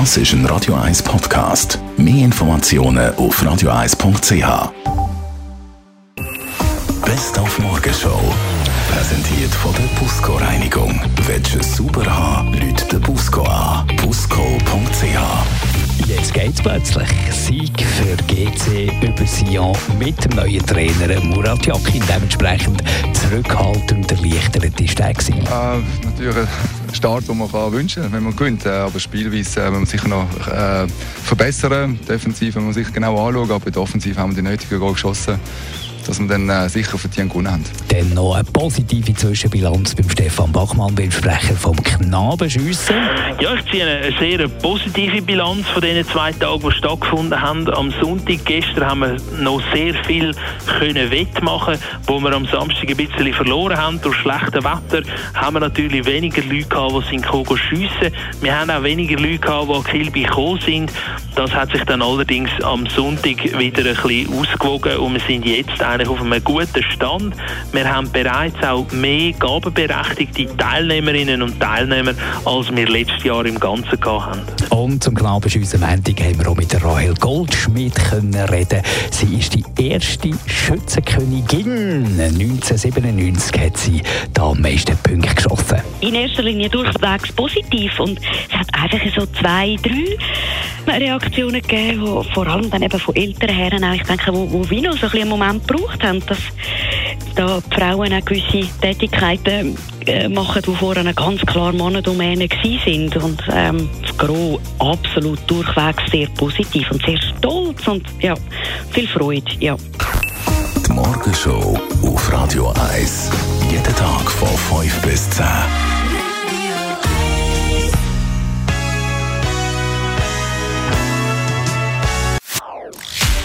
Das ist ein Radio 1 Podcast. Mehr Informationen auf radio1.ch. Best auf Morgenshow. Präsentiert von der Busco Reinigung. Willst du es sauber haben, Leute den Busco an. Busco.ch. Jetzt geht's plötzlich. Sieg für GC über Sion mit dem neuen Trainer Murat Yakin. Dementsprechend zurückhaltend erleichtert ist der gewesen. Äh, natürlich ein Start, den man kann wünschen kann, wenn man gewinnt. Äh, aber spielweise äh, man sicher noch äh, verbessern. Defensiv, wenn man sich genau anschaut. Aber in der Offensive haben wir die nötigen Goal geschossen dass wir dann äh, sicher verdient gewonnen haben. Dann noch eine positive Zwischenbilanz beim Stefan Bachmann, beim Sprecher vom Knabenschiessen. Ja, ich ziehe eine sehr positive Bilanz von den zwei Tagen, die stattgefunden haben. Am Sonntag gestern haben wir noch sehr viel können wettmachen, wo wir am Samstag ein bisschen verloren haben durch schlechtes Wetter. Haben wir natürlich weniger Leute gehabt, die sind schiessen. Wir haben auch weniger Leute gehabt, die Kilby gekommen sind. Das hat sich dann allerdings am Sonntag wieder ein bisschen ausgewogen und wir sind jetzt eigentlich auf einem guten Stand. Wir haben bereits auch mehr gabenberechtigte Teilnehmerinnen und Teilnehmer, als wir letztes Jahr im Ganzen hatten. Und zum Knabenschiessen Montag haben wir auch mit der Rahel Goldschmidt können reden. Sie ist die erste Schützenkönigin. 1997 hat sie da am meisten Punkte. In erster Linie durchwegs positiv und es hat einfach so zwei, drei Reaktionen gegeben, die vor allem dann eben von älteren Herren, ich denke, wo, wo wir noch so ein einen Moment gebraucht haben, dass da die Frauen auch gewisse Tätigkeiten äh, machen, die vorher ganz klar Männerdomäne sind und ähm, das Gros absolut durchwegs sehr positiv und sehr stolz und ja, viel Freude, ja. Die Morgenshow auf Radio 1. Jeden Tag von 5 bis 10.